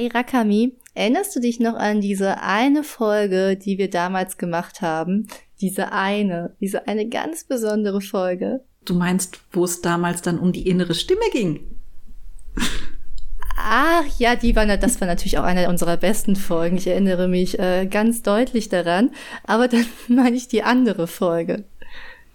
Hey Rakami, erinnerst du dich noch an diese eine Folge, die wir damals gemacht haben? Diese eine, diese eine ganz besondere Folge. Du meinst, wo es damals dann um die innere Stimme ging? Ach ja, die war, das war natürlich auch eine unserer besten Folgen. Ich erinnere mich äh, ganz deutlich daran. Aber dann meine ich die andere Folge.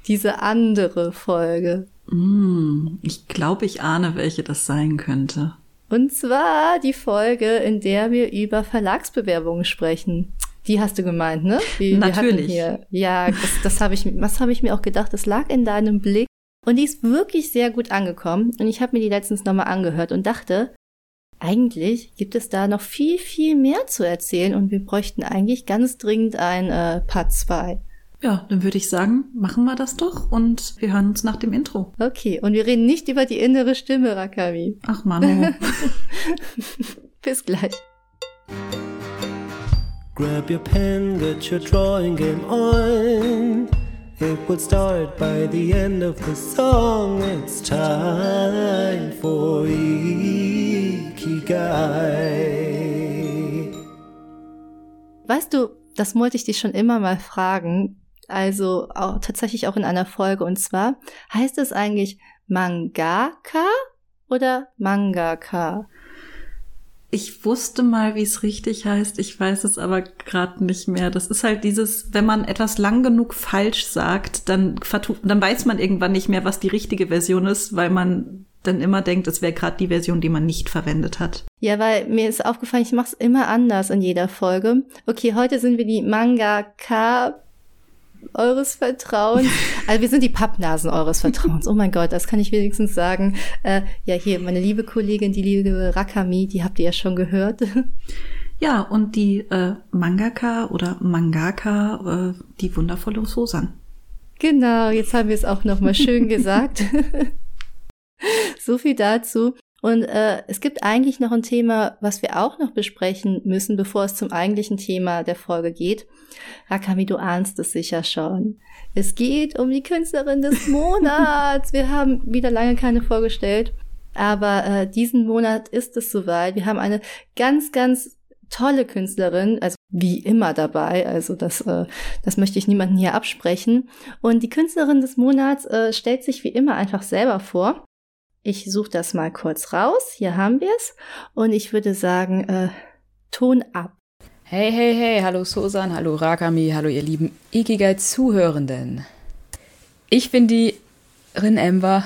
Diese andere Folge. Mm, ich glaube, ich ahne, welche das sein könnte. Und zwar die Folge, in der wir über Verlagsbewerbungen sprechen. Die hast du gemeint, ne? Die, Natürlich. Hier, ja, das, das habe ich, was habe ich mir auch gedacht. Das lag in deinem Blick und die ist wirklich sehr gut angekommen. Und ich habe mir die letztens nochmal angehört und dachte, eigentlich gibt es da noch viel, viel mehr zu erzählen und wir bräuchten eigentlich ganz dringend ein äh, Part 2. Ja, dann würde ich sagen, machen wir das doch und wir hören uns nach dem Intro. Okay, und wir reden nicht über die innere Stimme, Rakami. Ach Manu. Bis gleich. Grab your pen, get your drawing game on. It will start by the end of the song. It's time for Ikigai. Weißt du, das wollte ich dich schon immer mal fragen. Also auch, tatsächlich auch in einer Folge. Und zwar heißt es eigentlich Mangaka oder Mangaka? Ich wusste mal, wie es richtig heißt. Ich weiß es aber gerade nicht mehr. Das ist halt dieses, wenn man etwas lang genug falsch sagt, dann, dann weiß man irgendwann nicht mehr, was die richtige Version ist, weil man dann immer denkt, es wäre gerade die Version, die man nicht verwendet hat. Ja, weil mir ist aufgefallen, ich mache es immer anders in jeder Folge. Okay, heute sind wir die Mangaka eures Vertrauens. Also wir sind die Pappnasen eures Vertrauens. Oh mein Gott, das kann ich wenigstens sagen. Äh, ja, hier, meine liebe Kollegin, die liebe Rakami, die habt ihr ja schon gehört. Ja, und die äh, Mangaka oder Mangaka, äh, die wundervolle Sosan. Genau, jetzt haben wir es auch nochmal schön gesagt. so viel dazu. Und äh, es gibt eigentlich noch ein Thema, was wir auch noch besprechen müssen, bevor es zum eigentlichen Thema der Folge geht. Rakami, du ahnst es sicher schon. Es geht um die Künstlerin des Monats. wir haben wieder lange keine vorgestellt, aber äh, diesen Monat ist es soweit. Wir haben eine ganz, ganz tolle Künstlerin, also wie immer dabei, also das, äh, das möchte ich niemanden hier absprechen. Und die Künstlerin des Monats äh, stellt sich wie immer einfach selber vor. Ich suche das mal kurz raus. Hier haben wir es. Und ich würde sagen, äh, Ton ab. Hey, hey, hey, hallo Sosan, hallo Rakami, hallo ihr lieben Ikigai-Zuhörenden. Ich bin die Rin Ember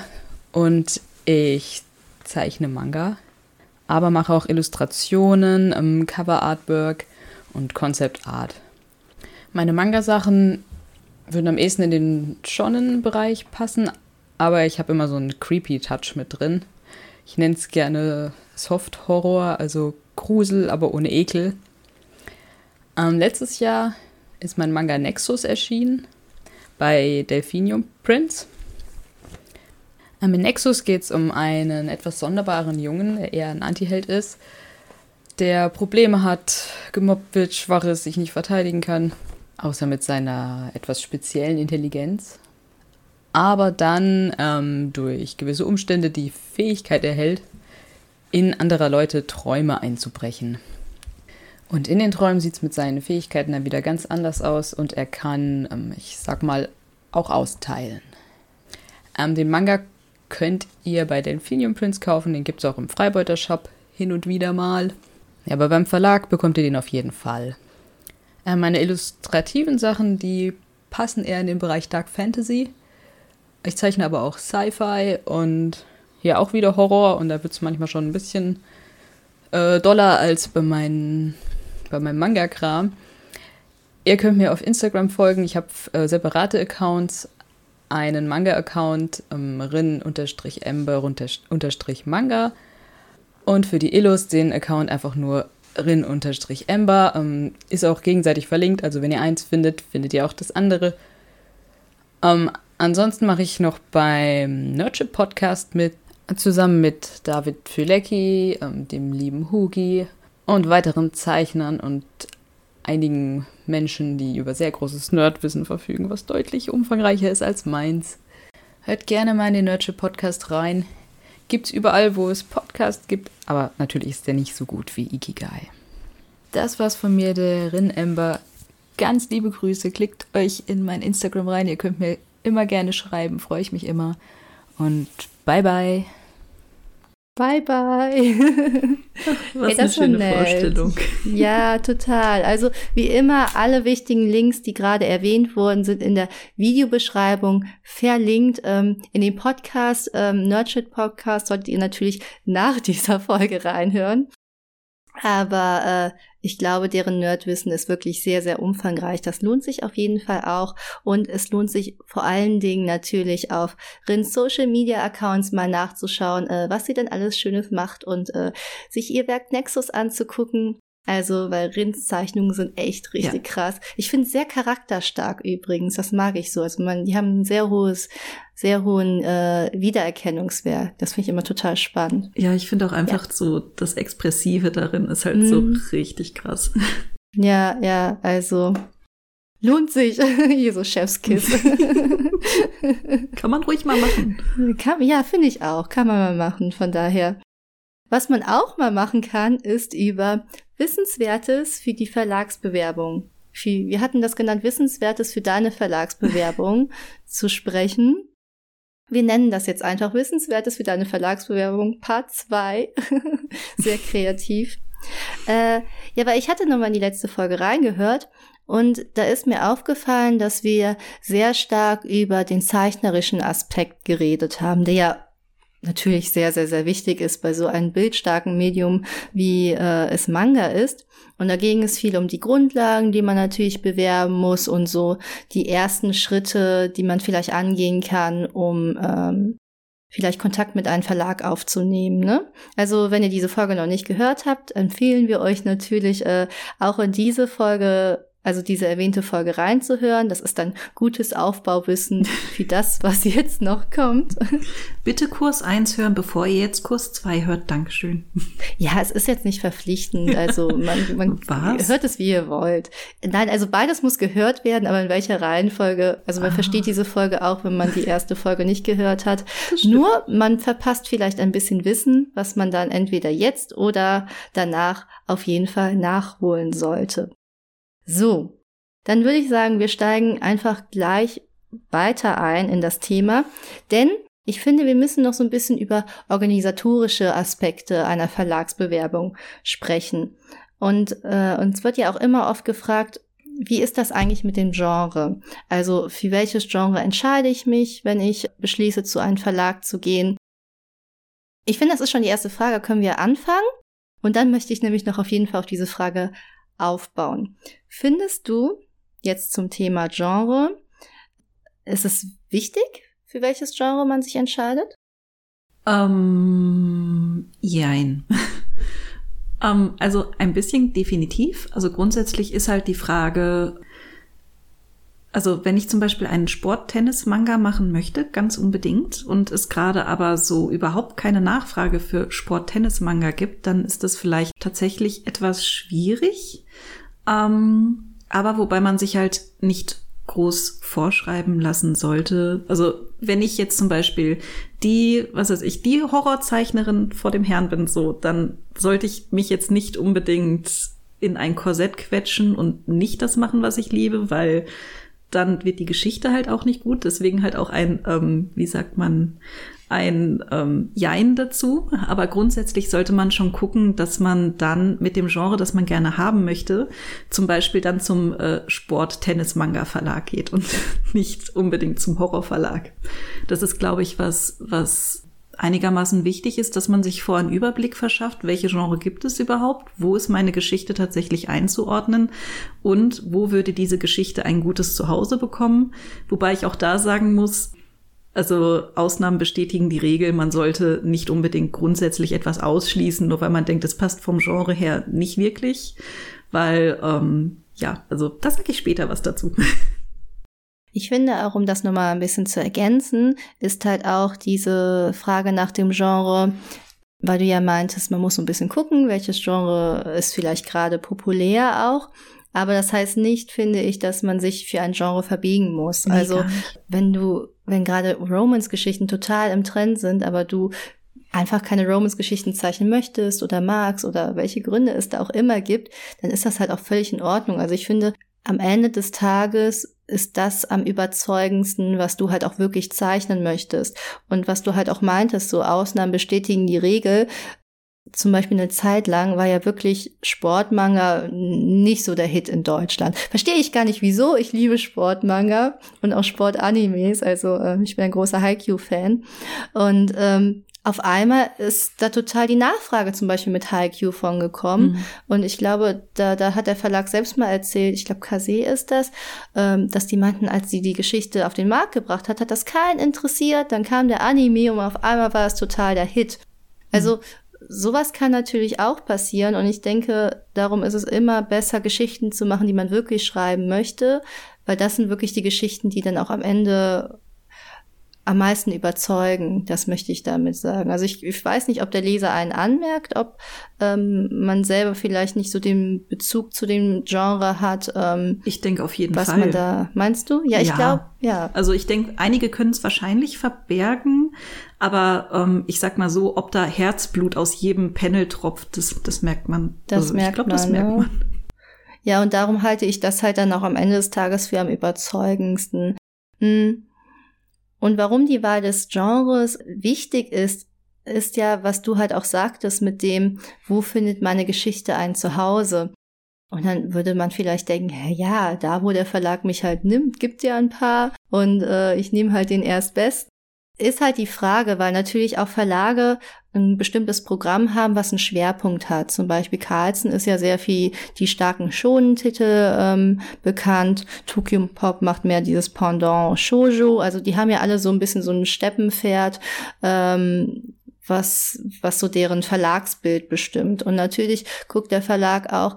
und ich zeichne Manga, aber mache auch Illustrationen, ähm, Cover-Artwork und Concept-Art. Meine Manga-Sachen würden am ehesten in den Shonen-Bereich passen, aber ich habe immer so einen creepy Touch mit drin. Ich nenne es gerne Soft Horror, also Grusel, aber ohne Ekel. Ähm, letztes Jahr ist mein Manga Nexus erschienen bei Delphinium Prince. Ähm, in Nexus geht es um einen etwas sonderbaren Jungen, der eher ein Antiheld ist, der Probleme hat, gemobbt wird, schwach ist, sich nicht verteidigen kann, außer mit seiner etwas speziellen Intelligenz aber dann ähm, durch gewisse Umstände die Fähigkeit erhält, in anderer Leute Träume einzubrechen. Und in den Träumen sieht es mit seinen Fähigkeiten dann wieder ganz anders aus und er kann, ähm, ich sag mal, auch austeilen. Ähm, den Manga könnt ihr bei Delphinium Prince kaufen, den gibt es auch im Freibeuter Shop hin und wieder mal. Ja, aber beim Verlag bekommt ihr den auf jeden Fall. Äh, meine illustrativen Sachen, die passen eher in den Bereich Dark Fantasy. Ich zeichne aber auch Sci-Fi und hier auch wieder Horror und da wird es manchmal schon ein bisschen äh, doller als bei, meinen, bei meinem Manga-Kram. Ihr könnt mir auf Instagram folgen. Ich habe äh, separate Accounts. Einen Manga-Account, ähm, rin-ember-manga. Und für die Illus den Account einfach nur rin-ember. Ähm, ist auch gegenseitig verlinkt. Also wenn ihr eins findet, findet ihr auch das andere. Ähm, Ansonsten mache ich noch beim Nerdship Podcast mit, zusammen mit David Fülecki, ähm, dem lieben Hugi und weiteren Zeichnern und einigen Menschen, die über sehr großes Nerdwissen verfügen, was deutlich umfangreicher ist als meins. Hört gerne mal in den Nerdship Podcast rein. Gibt es überall, wo es Podcasts gibt, aber natürlich ist der nicht so gut wie Ikigai. Das war's von mir, der Rin Ember. Ganz liebe Grüße. Klickt euch in mein Instagram rein. Ihr könnt mir immer gerne schreiben, freue ich mich immer. Und bye bye. Bye bye. Was hey, eine schöne nett. Vorstellung. Ja, total. Also wie immer, alle wichtigen Links, die gerade erwähnt wurden, sind in der Videobeschreibung verlinkt. Ähm, in den Podcast, ähm, Nerdshit Podcast, solltet ihr natürlich nach dieser Folge reinhören. Aber äh, ich glaube, deren Nerdwissen ist wirklich sehr, sehr umfangreich. Das lohnt sich auf jeden Fall auch. Und es lohnt sich vor allen Dingen natürlich auf Rins Social Media Accounts mal nachzuschauen, äh, was sie denn alles Schönes macht und äh, sich ihr Werk Nexus anzugucken. Also, weil Rins Zeichnungen sind echt richtig ja. krass. Ich finde sehr charakterstark übrigens. Das mag ich so. Also man, die haben ein sehr hohes, sehr hohen äh, Wiedererkennungswert. Das finde ich immer total spannend. Ja, ich finde auch einfach ja. so das Expressive darin ist halt mhm. so richtig krass. Ja, ja, also lohnt sich. Hier so Chefskiss. Kann man ruhig mal machen. Kann, ja, finde ich auch. Kann man mal machen. Von daher. Was man auch mal machen kann, ist über Wissenswertes für die Verlagsbewerbung. Wir hatten das genannt, Wissenswertes für deine Verlagsbewerbung zu sprechen. Wir nennen das jetzt einfach Wissenswertes für deine Verlagsbewerbung Part 2. Sehr kreativ. Äh, ja, weil ich hatte nochmal in die letzte Folge reingehört und da ist mir aufgefallen, dass wir sehr stark über den zeichnerischen Aspekt geredet haben, der ja natürlich sehr, sehr, sehr wichtig ist bei so einem bildstarken Medium, wie äh, es Manga ist. Und da ging es viel um die Grundlagen, die man natürlich bewerben muss und so die ersten Schritte, die man vielleicht angehen kann, um ähm, vielleicht Kontakt mit einem Verlag aufzunehmen. Ne? Also wenn ihr diese Folge noch nicht gehört habt, empfehlen wir euch natürlich äh, auch in diese Folge also diese erwähnte Folge reinzuhören. Das ist dann gutes Aufbauwissen für das, was jetzt noch kommt. Bitte Kurs 1 hören, bevor ihr jetzt Kurs 2 hört. Dankeschön. Ja, es ist jetzt nicht verpflichtend. Also man, man was? hört es, wie ihr wollt. Nein, also beides muss gehört werden, aber in welcher Reihenfolge? Also man ah. versteht diese Folge auch, wenn man die erste Folge nicht gehört hat. Nur man verpasst vielleicht ein bisschen Wissen, was man dann entweder jetzt oder danach auf jeden Fall nachholen sollte. So, dann würde ich sagen, wir steigen einfach gleich weiter ein in das Thema, denn ich finde, wir müssen noch so ein bisschen über organisatorische Aspekte einer Verlagsbewerbung sprechen. Und äh, uns wird ja auch immer oft gefragt, wie ist das eigentlich mit dem Genre? Also für welches Genre entscheide ich mich, wenn ich beschließe, zu einem Verlag zu gehen? Ich finde, das ist schon die erste Frage. Können wir anfangen? Und dann möchte ich nämlich noch auf jeden Fall auf diese Frage aufbauen. Findest du jetzt zum Thema Genre, ist es wichtig, für welches Genre man sich entscheidet? Ähm, jein. ähm, also ein bisschen definitiv. Also grundsätzlich ist halt die Frage, also wenn ich zum Beispiel einen Sport-Tennis-Manga machen möchte, ganz unbedingt, und es gerade aber so überhaupt keine Nachfrage für Sport-Tennis-Manga gibt, dann ist das vielleicht tatsächlich etwas schwierig. Ähm, aber wobei man sich halt nicht groß vorschreiben lassen sollte. Also wenn ich jetzt zum Beispiel die, was weiß ich, die Horrorzeichnerin vor dem Herrn bin, so, dann sollte ich mich jetzt nicht unbedingt in ein Korsett quetschen und nicht das machen, was ich liebe, weil dann wird die Geschichte halt auch nicht gut. Deswegen halt auch ein, ähm, wie sagt man, ein ähm, Jein dazu. Aber grundsätzlich sollte man schon gucken, dass man dann mit dem Genre, das man gerne haben möchte, zum Beispiel dann zum äh, Sport-Tennis-Manga-Verlag geht und nicht unbedingt zum Horrorverlag. Das ist, glaube ich, was, was einigermaßen wichtig ist, dass man sich vor einen Überblick verschafft, welche Genre gibt es überhaupt, wo ist meine Geschichte tatsächlich einzuordnen und wo würde diese Geschichte ein gutes Zuhause bekommen. Wobei ich auch da sagen muss, also Ausnahmen bestätigen die Regel, man sollte nicht unbedingt grundsätzlich etwas ausschließen, nur weil man denkt, es passt vom Genre her nicht wirklich, weil ähm, ja, also das sage ich später was dazu. Ich finde auch, um das nochmal ein bisschen zu ergänzen, ist halt auch diese Frage nach dem Genre, weil du ja meintest, man muss so ein bisschen gucken, welches Genre ist vielleicht gerade populär auch. Aber das heißt nicht, finde ich, dass man sich für ein Genre verbiegen muss. Nee, also, wenn du, wenn gerade Romance-Geschichten total im Trend sind, aber du einfach keine Romance-Geschichten zeichnen möchtest oder magst oder welche Gründe es da auch immer gibt, dann ist das halt auch völlig in Ordnung. Also ich finde, am Ende des Tages ist das am überzeugendsten, was du halt auch wirklich zeichnen möchtest. Und was du halt auch meintest, so Ausnahmen bestätigen die Regel. Zum Beispiel eine Zeit lang war ja wirklich Sportmanga nicht so der Hit in Deutschland. Verstehe ich gar nicht wieso. Ich liebe Sportmanga und auch Sportanimes. Also äh, ich bin ein großer Haikyuu-Fan. Und ähm, auf einmal ist da total die Nachfrage zum Beispiel mit Haikyuu von gekommen. Mhm. Und ich glaube, da, da hat der Verlag selbst mal erzählt, ich glaube, Kase ist das, ähm, dass die meinten, als sie die Geschichte auf den Markt gebracht hat, hat das keinen interessiert. Dann kam der Anime und auf einmal war es total der Hit. Also mhm. sowas kann natürlich auch passieren. Und ich denke, darum ist es immer besser, Geschichten zu machen, die man wirklich schreiben möchte. Weil das sind wirklich die Geschichten, die dann auch am Ende am meisten überzeugen. Das möchte ich damit sagen. Also ich, ich weiß nicht, ob der Leser einen anmerkt, ob ähm, man selber vielleicht nicht so den Bezug zu dem Genre hat. Ähm, ich denke auf jeden was Fall. Man da, meinst du? Ja, ich ja. glaube, ja. Also ich denke, einige können es wahrscheinlich verbergen, aber ähm, ich sag mal so, ob da Herzblut aus jedem Panel tropft, das, das merkt man. Das also, merkt ich glaub, man. Das merkt ne? man. Ja, und darum halte ich das halt dann auch am Ende des Tages für am überzeugendsten. Hm. Und warum die Wahl des Genres wichtig ist, ist ja, was du halt auch sagtest mit dem, wo findet meine Geschichte ein Zuhause? Und dann würde man vielleicht denken, ja, da wo der Verlag mich halt nimmt, gibt ja ein paar und äh, ich nehme halt den erstbesten ist halt die Frage, weil natürlich auch Verlage ein bestimmtes Programm haben, was einen Schwerpunkt hat. Zum Beispiel Carlsen ist ja sehr viel die starken Shonen-Titel ähm, bekannt. Tokyo Pop macht mehr dieses Pendant Shoujo. Also die haben ja alle so ein bisschen so ein Steppenpferd, ähm, was, was so deren Verlagsbild bestimmt. Und natürlich guckt der Verlag auch,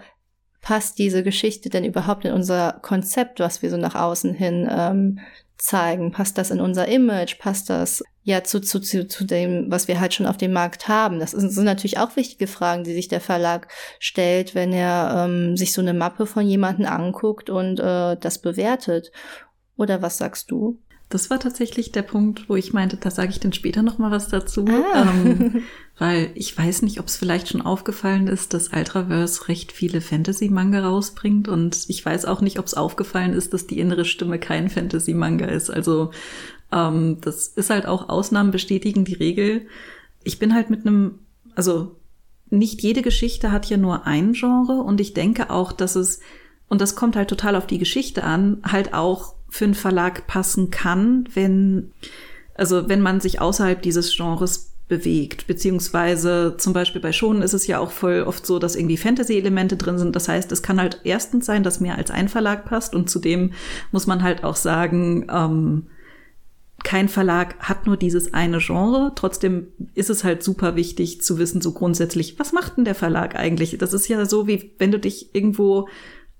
passt diese Geschichte denn überhaupt in unser Konzept, was wir so nach außen hin ähm, zeigen? Passt das in unser Image? Passt das ja zu, zu, zu, zu dem, was wir halt schon auf dem Markt haben? Das sind, sind natürlich auch wichtige Fragen, die sich der Verlag stellt, wenn er ähm, sich so eine Mappe von jemandem anguckt und äh, das bewertet. Oder was sagst du? Das war tatsächlich der Punkt, wo ich meinte, da sage ich dann später noch mal was dazu, ah. ähm, weil ich weiß nicht, ob es vielleicht schon aufgefallen ist, dass Ultraverse recht viele Fantasy-Manga rausbringt und ich weiß auch nicht, ob es aufgefallen ist, dass die innere Stimme kein Fantasy-Manga ist. Also ähm, das ist halt auch Ausnahmen bestätigen die Regel. Ich bin halt mit einem, also nicht jede Geschichte hat ja nur ein Genre und ich denke auch, dass es und das kommt halt total auf die Geschichte an, halt auch für einen Verlag passen kann, wenn, also wenn man sich außerhalb dieses Genres bewegt, beziehungsweise zum Beispiel bei Schonen ist es ja auch voll oft so, dass irgendwie Fantasy-Elemente drin sind. Das heißt, es kann halt erstens sein, dass mehr als ein Verlag passt und zudem muss man halt auch sagen, ähm, kein Verlag hat nur dieses eine Genre. Trotzdem ist es halt super wichtig zu wissen, so grundsätzlich, was macht denn der Verlag eigentlich? Das ist ja so, wie wenn du dich irgendwo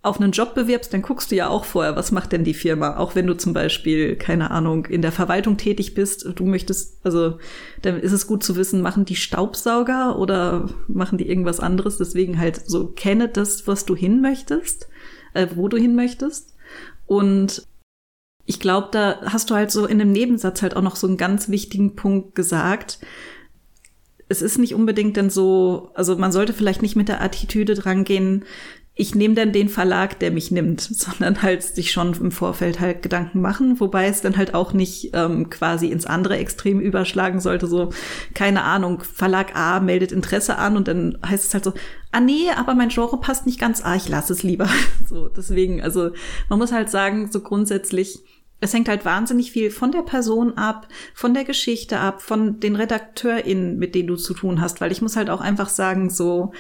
auf einen Job bewirbst, dann guckst du ja auch vorher, was macht denn die Firma? Auch wenn du zum Beispiel, keine Ahnung, in der Verwaltung tätig bist, du möchtest, also dann ist es gut zu wissen, machen die Staubsauger oder machen die irgendwas anderes? Deswegen halt so kenne das, was du hin möchtest, äh, wo du hin möchtest. Und ich glaube, da hast du halt so in dem Nebensatz halt auch noch so einen ganz wichtigen Punkt gesagt. Es ist nicht unbedingt denn so, also man sollte vielleicht nicht mit der Attitüde drangehen, ich nehme dann den Verlag, der mich nimmt, sondern halt sich schon im Vorfeld halt Gedanken machen, wobei es dann halt auch nicht ähm, quasi ins andere Extrem überschlagen sollte, so, keine Ahnung, Verlag A meldet Interesse an und dann heißt es halt so, ah nee, aber mein Genre passt nicht ganz, ah, ich lasse es lieber. so, deswegen, also man muss halt sagen, so grundsätzlich, es hängt halt wahnsinnig viel von der Person ab, von der Geschichte ab, von den RedakteurInnen, mit denen du zu tun hast, weil ich muss halt auch einfach sagen, so,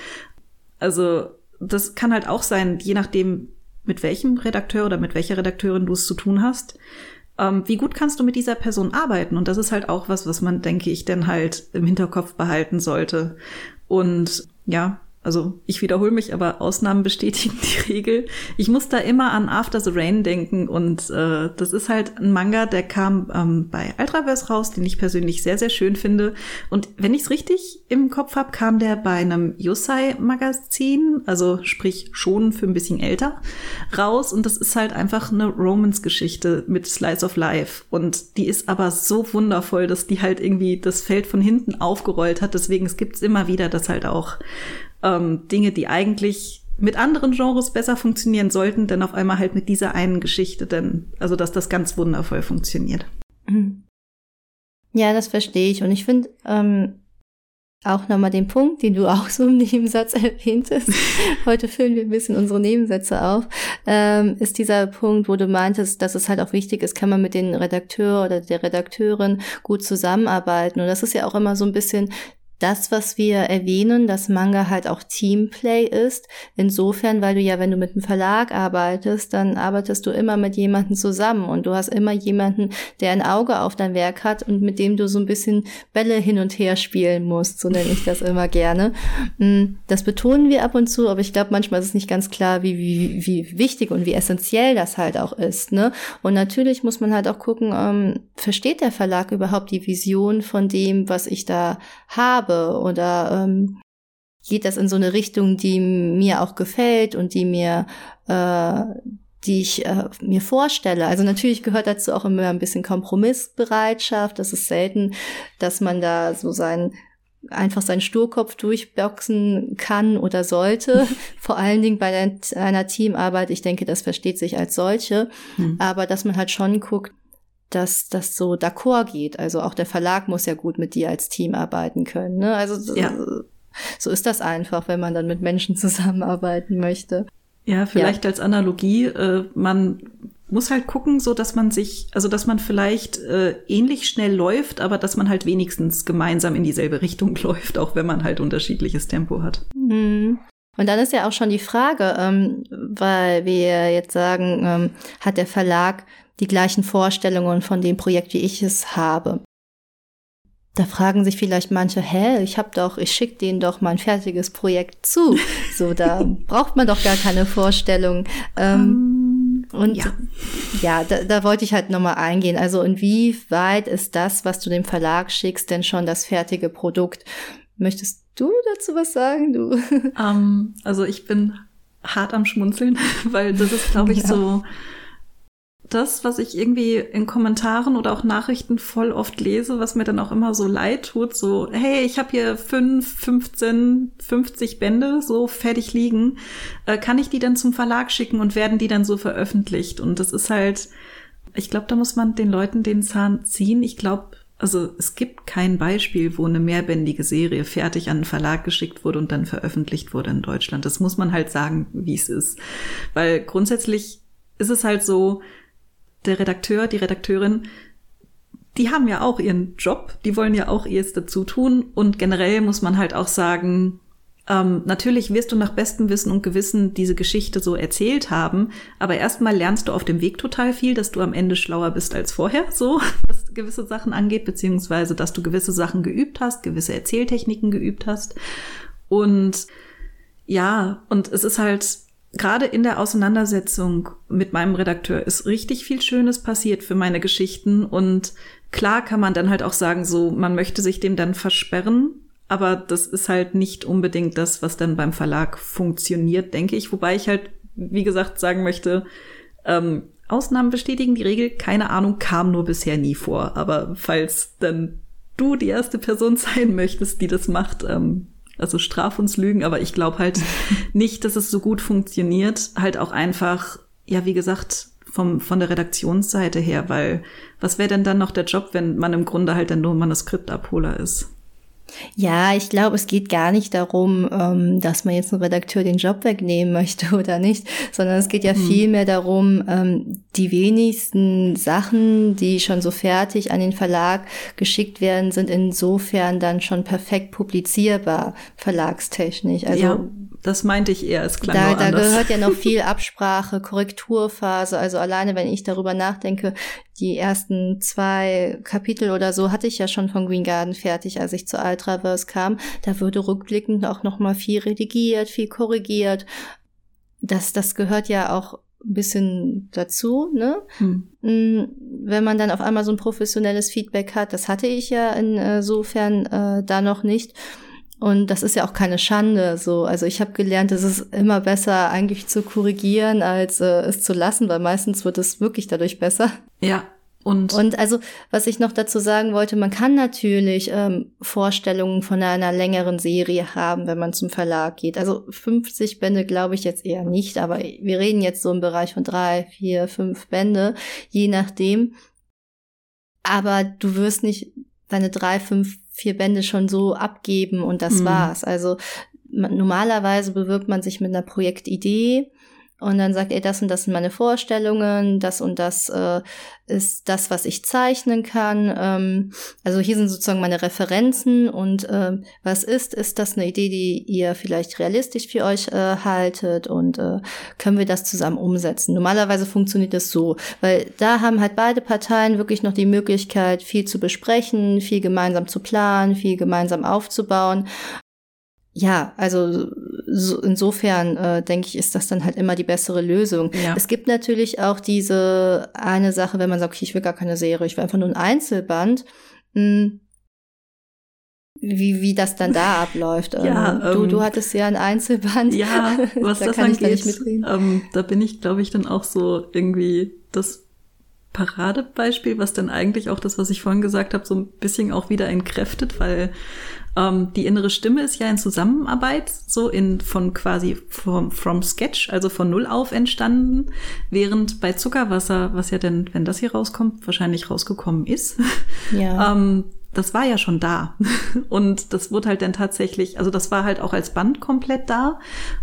also das kann halt auch sein, je nachdem, mit welchem Redakteur oder mit welcher Redakteurin du es zu tun hast. Ähm, wie gut kannst du mit dieser Person arbeiten? Und das ist halt auch was, was man, denke ich, dann halt im Hinterkopf behalten sollte. Und ja, also ich wiederhole mich, aber Ausnahmen bestätigen die Regel. Ich muss da immer an After the Rain denken und äh, das ist halt ein Manga, der kam ähm, bei Ultraverse raus, den ich persönlich sehr, sehr schön finde. Und wenn ich es richtig im Kopf habe, kam der bei einem Yosei-Magazin, also sprich schon für ein bisschen älter, raus. Und das ist halt einfach eine Romance-Geschichte mit Slice of Life. Und die ist aber so wundervoll, dass die halt irgendwie das Feld von hinten aufgerollt hat. Deswegen es gibt es immer wieder, dass halt auch ähm, Dinge, die eigentlich mit anderen Genres besser funktionieren sollten, denn auf einmal halt mit dieser einen Geschichte, denn also dass das ganz wundervoll funktioniert. Mhm. Ja, das verstehe ich und ich finde ähm, auch nochmal den Punkt, den du auch so im Nebensatz erwähntest. Heute füllen wir ein bisschen unsere Nebensätze auf. Ähm, ist dieser Punkt, wo du meintest, dass es halt auch wichtig ist, kann man mit den Redakteur oder der Redakteurin gut zusammenarbeiten. Und das ist ja auch immer so ein bisschen das, was wir erwähnen, dass Manga halt auch Teamplay ist. Insofern, weil du ja, wenn du mit einem Verlag arbeitest, dann arbeitest du immer mit jemandem zusammen und du hast immer jemanden, der ein Auge auf dein Werk hat und mit dem du so ein bisschen Bälle hin und her spielen musst. So nenne ich das immer gerne. Mm, das betonen wir ab und zu, aber ich glaube, manchmal ist es nicht ganz klar, wie, wie, wie wichtig und wie essentiell das halt auch ist. Ne? Und natürlich muss man halt auch gucken, ähm, versteht der Verlag überhaupt die Vision von dem, was ich da habe? Habe oder ähm, geht das in so eine Richtung, die mir auch gefällt und die mir äh, die ich äh, mir vorstelle. Also natürlich gehört dazu auch immer ein bisschen Kompromissbereitschaft. Das ist selten, dass man da so sein einfach seinen Sturkopf durchboxen kann oder sollte. Vor allen Dingen bei einer Teamarbeit. Ich denke, das versteht sich als solche. Hm. Aber dass man halt schon guckt, dass das so d'accord geht. Also auch der Verlag muss ja gut mit dir als Team arbeiten können. Ne? Also ja. so ist das einfach, wenn man dann mit Menschen zusammenarbeiten möchte. Ja, vielleicht ja. als Analogie, äh, man muss halt gucken, so dass man sich, also dass man vielleicht äh, ähnlich schnell läuft, aber dass man halt wenigstens gemeinsam in dieselbe Richtung läuft, auch wenn man halt unterschiedliches Tempo hat. Mhm. Und dann ist ja auch schon die Frage, ähm, weil wir jetzt sagen, ähm, hat der Verlag die gleichen Vorstellungen von dem Projekt, wie ich es habe. Da fragen sich vielleicht manche, hä, ich hab doch, ich schicke denen doch mein fertiges Projekt zu. So, da braucht man doch gar keine Vorstellung. Ähm, um, und ja, ja da, da wollte ich halt nochmal eingehen. Also inwieweit ist das, was du dem Verlag schickst, denn schon das fertige Produkt? Möchtest du dazu was sagen, du? Um, ähm, also ich bin hart am Schmunzeln, weil das ist, glaube ich, ja. so das, was ich irgendwie in Kommentaren oder auch Nachrichten voll oft lese, was mir dann auch immer so leid tut, so, hey, ich habe hier fünf, 15, 50 Bände so fertig liegen, äh, kann ich die dann zum Verlag schicken und werden die dann so veröffentlicht? Und das ist halt, ich glaube, da muss man den Leuten den Zahn ziehen. Ich glaube, also es gibt kein Beispiel, wo eine mehrbändige Serie fertig an einen Verlag geschickt wurde und dann veröffentlicht wurde in Deutschland. Das muss man halt sagen, wie es ist. Weil grundsätzlich ist es halt so, der Redakteur, die Redakteurin, die haben ja auch ihren Job, die wollen ja auch ihrs dazu tun. Und generell muss man halt auch sagen, ähm, natürlich wirst du nach bestem Wissen und Gewissen diese Geschichte so erzählt haben, aber erstmal lernst du auf dem Weg total viel, dass du am Ende schlauer bist als vorher, so was gewisse Sachen angeht, beziehungsweise dass du gewisse Sachen geübt hast, gewisse Erzähltechniken geübt hast. Und ja, und es ist halt gerade in der Auseinandersetzung mit meinem Redakteur ist richtig viel Schönes passiert für meine Geschichten und klar kann man dann halt auch sagen, so man möchte sich dem dann versperren, aber das ist halt nicht unbedingt das, was dann beim Verlag funktioniert, denke ich. Wobei ich halt, wie gesagt, sagen möchte, ähm, Ausnahmen bestätigen die Regel, keine Ahnung, kam nur bisher nie vor. Aber falls dann du die erste Person sein möchtest, die das macht, ähm, also straf uns Lügen, aber ich glaube halt nicht, dass es so gut funktioniert. Halt auch einfach, ja, wie gesagt, vom, von der Redaktionsseite her, weil was wäre denn dann noch der Job, wenn man im Grunde halt dann nur Manuskriptabholer ist? Ja, ich glaube, es geht gar nicht darum, ähm, dass man jetzt einem Redakteur den Job wegnehmen möchte oder nicht, sondern es geht ja hm. vielmehr darum, ähm, die wenigsten Sachen, die schon so fertig an den Verlag geschickt werden, sind insofern dann schon perfekt publizierbar, verlagstechnisch. Also ja, das meinte ich eher, es klang da, da anders. gehört ja noch viel Absprache, Korrekturphase. Also alleine, wenn ich darüber nachdenke, die ersten zwei Kapitel oder so hatte ich ja schon von Green Garden fertig, als ich zu Ultraverse kam. Da würde rückblickend auch noch mal viel redigiert, viel korrigiert. Das, das gehört ja auch ein bisschen dazu, ne? Hm. Mm, Wenn man dann auf einmal so ein professionelles Feedback hat, das hatte ich ja insofern äh, da noch nicht. Und das ist ja auch keine Schande. So, also ich habe gelernt, es ist immer besser, eigentlich zu korrigieren, als äh, es zu lassen, weil meistens wird es wirklich dadurch besser. Ja, und, Und also, was ich noch dazu sagen wollte, man kann natürlich ähm, Vorstellungen von einer längeren Serie haben, wenn man zum Verlag geht. Also 50 Bände glaube ich jetzt eher nicht, aber wir reden jetzt so im Bereich von drei, vier, fünf Bände, je nachdem. Aber du wirst nicht deine drei, fünf, vier Bände schon so abgeben und das Mhm. war's. Also man, normalerweise bewirbt man sich mit einer Projektidee und dann sagt er, das und das sind meine Vorstellungen, das und das äh, ist das, was ich zeichnen kann. Ähm, also hier sind sozusagen meine Referenzen und ähm, was ist, ist das eine Idee, die ihr vielleicht realistisch für euch äh, haltet und äh, können wir das zusammen umsetzen. Normalerweise funktioniert das so, weil da haben halt beide Parteien wirklich noch die Möglichkeit, viel zu besprechen, viel gemeinsam zu planen, viel gemeinsam aufzubauen. Ja, also so, insofern äh, denke ich, ist das dann halt immer die bessere Lösung. Ja. Es gibt natürlich auch diese eine Sache, wenn man sagt, okay, ich will gar keine Serie, ich will einfach nur ein Einzelband. Hm, wie, wie das dann da abläuft. Ja, Ähm, du, ähm, du hattest ja ein Einzelband. Ja, was da das kann ich da angeht, nicht mitreden. ähm, da bin ich, glaube ich, dann auch so irgendwie das Paradebeispiel, was dann eigentlich auch das, was ich vorhin gesagt habe, so ein bisschen auch wieder entkräftet, weil ähm, die innere Stimme ist ja in Zusammenarbeit, so in von quasi from, from Sketch, also von Null auf entstanden, während bei Zuckerwasser, was ja denn, wenn das hier rauskommt, wahrscheinlich rausgekommen ist, Ja. ähm, das war ja schon da. Und das wurde halt dann tatsächlich, also das war halt auch als Band komplett da.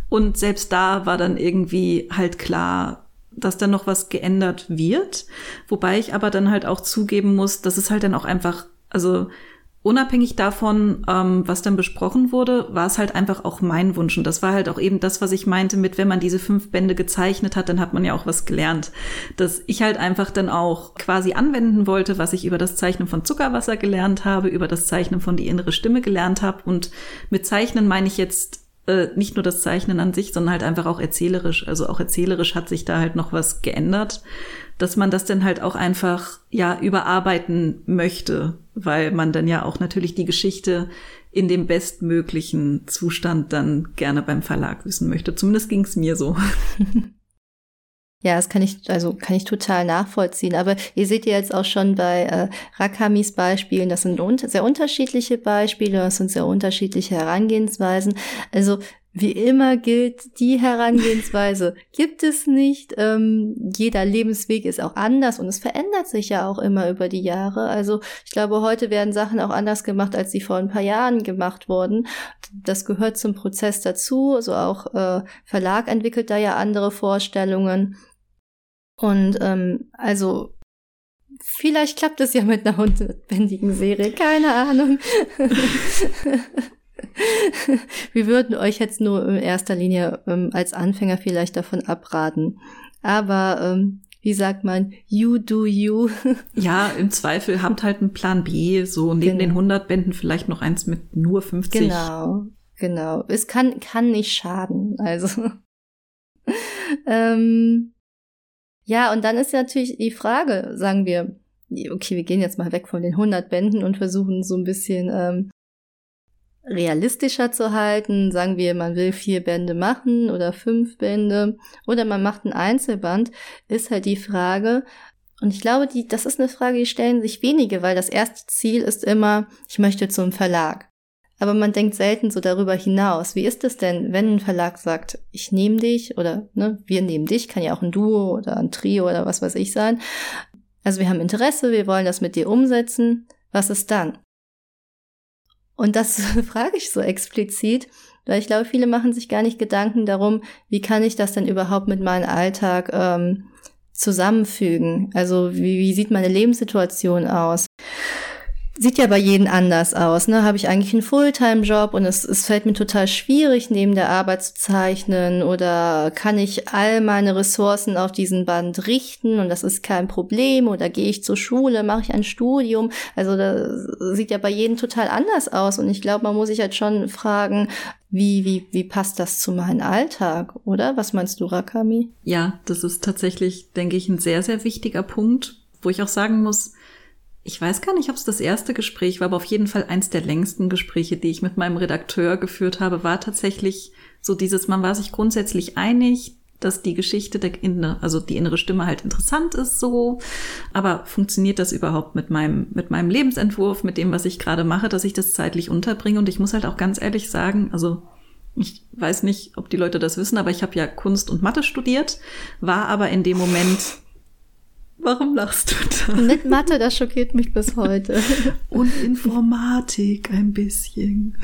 Und selbst da war dann irgendwie halt klar, dass dann noch was geändert wird. Wobei ich aber dann halt auch zugeben muss, dass es halt dann auch einfach, also unabhängig davon, ähm, was dann besprochen wurde, war es halt einfach auch mein Wunsch. Und das war halt auch eben das, was ich meinte mit, wenn man diese fünf Bände gezeichnet hat, dann hat man ja auch was gelernt. Dass ich halt einfach dann auch quasi anwenden wollte, was ich über das Zeichnen von Zuckerwasser gelernt habe, über das Zeichnen von die innere Stimme gelernt habe. Und mit Zeichnen meine ich jetzt äh, nicht nur das Zeichnen an sich, sondern halt einfach auch erzählerisch. Also auch erzählerisch hat sich da halt noch was geändert, dass man das dann halt auch einfach ja überarbeiten möchte, weil man dann ja auch natürlich die Geschichte in dem bestmöglichen Zustand dann gerne beim Verlag wissen möchte. Zumindest ging es mir so. Ja, das kann ich, also kann ich total nachvollziehen. Aber ihr seht ja jetzt auch schon bei äh, Rakamis Beispielen, das sind un sehr unterschiedliche Beispiele, das sind sehr unterschiedliche Herangehensweisen. Also wie immer gilt, die Herangehensweise gibt es nicht. Ähm, jeder Lebensweg ist auch anders und es verändert sich ja auch immer über die Jahre. Also ich glaube, heute werden Sachen auch anders gemacht, als sie vor ein paar Jahren gemacht wurden. Das gehört zum Prozess dazu. Also auch äh, Verlag entwickelt da ja andere Vorstellungen. Und ähm, also vielleicht klappt es ja mit einer hundertbändigen Serie, keine Ahnung. Wir würden euch jetzt nur in erster Linie ähm, als Anfänger vielleicht davon abraten. Aber ähm, wie sagt man, you do you. Ja, im Zweifel habt halt einen Plan B, so neben Genau. den 100 Bänden vielleicht noch eins mit nur 50. Genau, genau. Es kann, kann nicht schaden. Also. ähm, ja, und dann ist natürlich die Frage, sagen wir, okay, wir gehen jetzt mal weg von den 100 Bänden und versuchen so ein bisschen ähm, realistischer zu halten. Sagen wir, man will vier Bände machen oder fünf Bände oder man macht ein Einzelband, ist halt die Frage, und ich glaube, die, das ist eine Frage, die stellen sich wenige, weil das erste Ziel ist immer, ich möchte zum Verlag. Aber man denkt selten so darüber hinaus. Wie ist es denn, wenn ein Verlag sagt, ich nehme dich oder ne, wir nehmen dich, kann ja auch ein Duo oder ein Trio oder was weiß ich sein. Also wir haben Interesse, wir wollen das mit dir umsetzen. Was ist dann? Und das frage ich so explizit, weil ich glaube, viele machen sich gar nicht Gedanken darum, wie kann ich das denn überhaupt mit meinem Alltag ähm, zusammenfügen? Also wie, wie sieht meine Lebenssituation aus? Sieht ja bei jedem anders aus. Ne? Habe ich eigentlich einen Fulltime-Job und es, es fällt mir total schwierig, neben der Arbeit zu zeichnen oder kann ich all meine Ressourcen auf diesen Band richten und das ist kein Problem oder gehe ich zur Schule, mache ich ein Studium. Also das sieht ja bei jedem total anders aus und ich glaube, man muss sich halt schon fragen, wie, wie, wie passt das zu meinem Alltag, oder? Was meinst du, Rakami? Ja, das ist tatsächlich, denke ich, ein sehr, sehr wichtiger Punkt, wo ich auch sagen muss, ich weiß gar nicht, ob es das erste Gespräch war, aber auf jeden Fall eins der längsten Gespräche, die ich mit meinem Redakteur geführt habe, war tatsächlich so dieses, man war sich grundsätzlich einig, dass die Geschichte der innere, also die innere Stimme halt interessant ist so, aber funktioniert das überhaupt mit meinem mit meinem Lebensentwurf, mit dem, was ich gerade mache, dass ich das zeitlich unterbringe? Und ich muss halt auch ganz ehrlich sagen, also ich weiß nicht, ob die Leute das wissen, aber ich habe ja Kunst und Mathe studiert, war aber in dem Moment Warum lachst du da? Mit Mathe, das schockiert mich bis heute. Und Informatik ein bisschen.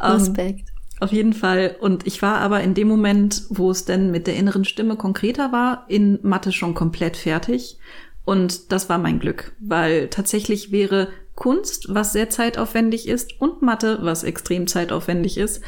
Respekt. Um, auf jeden Fall. Und ich war aber in dem Moment, wo es denn mit der inneren Stimme konkreter war, in Mathe schon komplett fertig. Und das war mein Glück, weil tatsächlich wäre Kunst, was sehr zeitaufwendig ist, und Mathe, was extrem zeitaufwendig ist,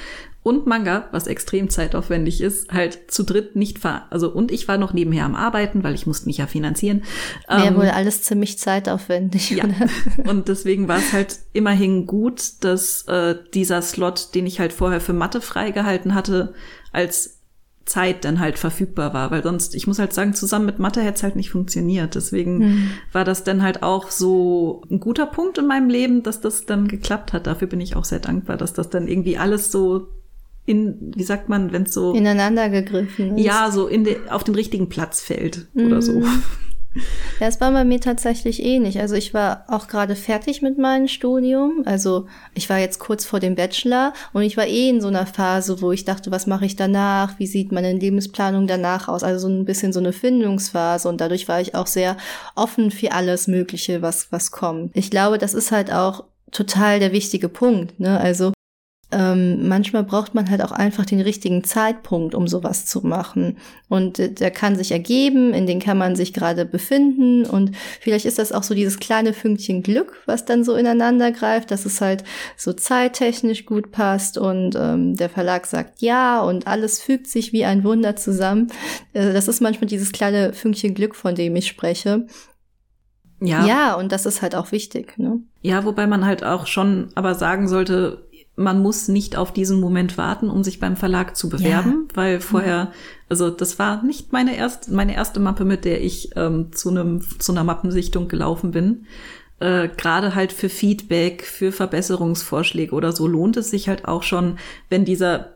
und Manga, was extrem zeitaufwendig ist, halt zu dritt nicht fahr. Also und ich war noch nebenher am Arbeiten, weil ich musste mich ja finanzieren. Wäre ähm, wohl alles ziemlich zeitaufwendig. Ja. und deswegen war es halt immerhin gut, dass äh, dieser Slot, den ich halt vorher für Mathe freigehalten hatte, als Zeit dann halt verfügbar war, weil sonst, ich muss halt sagen, zusammen mit Mathe hätte es halt nicht funktioniert. Deswegen hm. war das dann halt auch so ein guter Punkt in meinem Leben, dass das dann geklappt hat. Dafür bin ich auch sehr dankbar, dass das dann irgendwie alles so in, wie sagt man, wenn es so ineinander gegriffen ist. Ja, so in de, auf den richtigen Platz fällt mhm. oder so. Ja, es war bei mir tatsächlich ähnlich. Also ich war auch gerade fertig mit meinem Studium. Also ich war jetzt kurz vor dem Bachelor und ich war eh in so einer Phase, wo ich dachte, was mache ich danach? Wie sieht meine Lebensplanung danach aus? Also so ein bisschen so eine Findungsphase und dadurch war ich auch sehr offen für alles Mögliche, was, was kommt. Ich glaube, das ist halt auch total der wichtige Punkt. Ne? Also ähm, manchmal braucht man halt auch einfach den richtigen Zeitpunkt, um sowas zu machen. Und äh, der kann sich ergeben, in den kann man sich gerade befinden. Und vielleicht ist das auch so dieses kleine Fünkchen Glück, was dann so ineinander greift, dass es halt so zeittechnisch gut passt und ähm, der Verlag sagt ja und alles fügt sich wie ein Wunder zusammen. Äh, das ist manchmal dieses kleine Fünkchen Glück, von dem ich spreche. Ja. Ja, und das ist halt auch wichtig, ne? Ja, wobei man halt auch schon aber sagen sollte, man muss nicht auf diesen Moment warten, um sich beim Verlag zu bewerben, ja. weil vorher, also das war nicht meine erste, meine erste Mappe, mit der ich ähm, zu einem zu einer Mappensichtung gelaufen bin. Äh, Gerade halt für Feedback, für Verbesserungsvorschläge oder so lohnt es sich halt auch schon, wenn dieser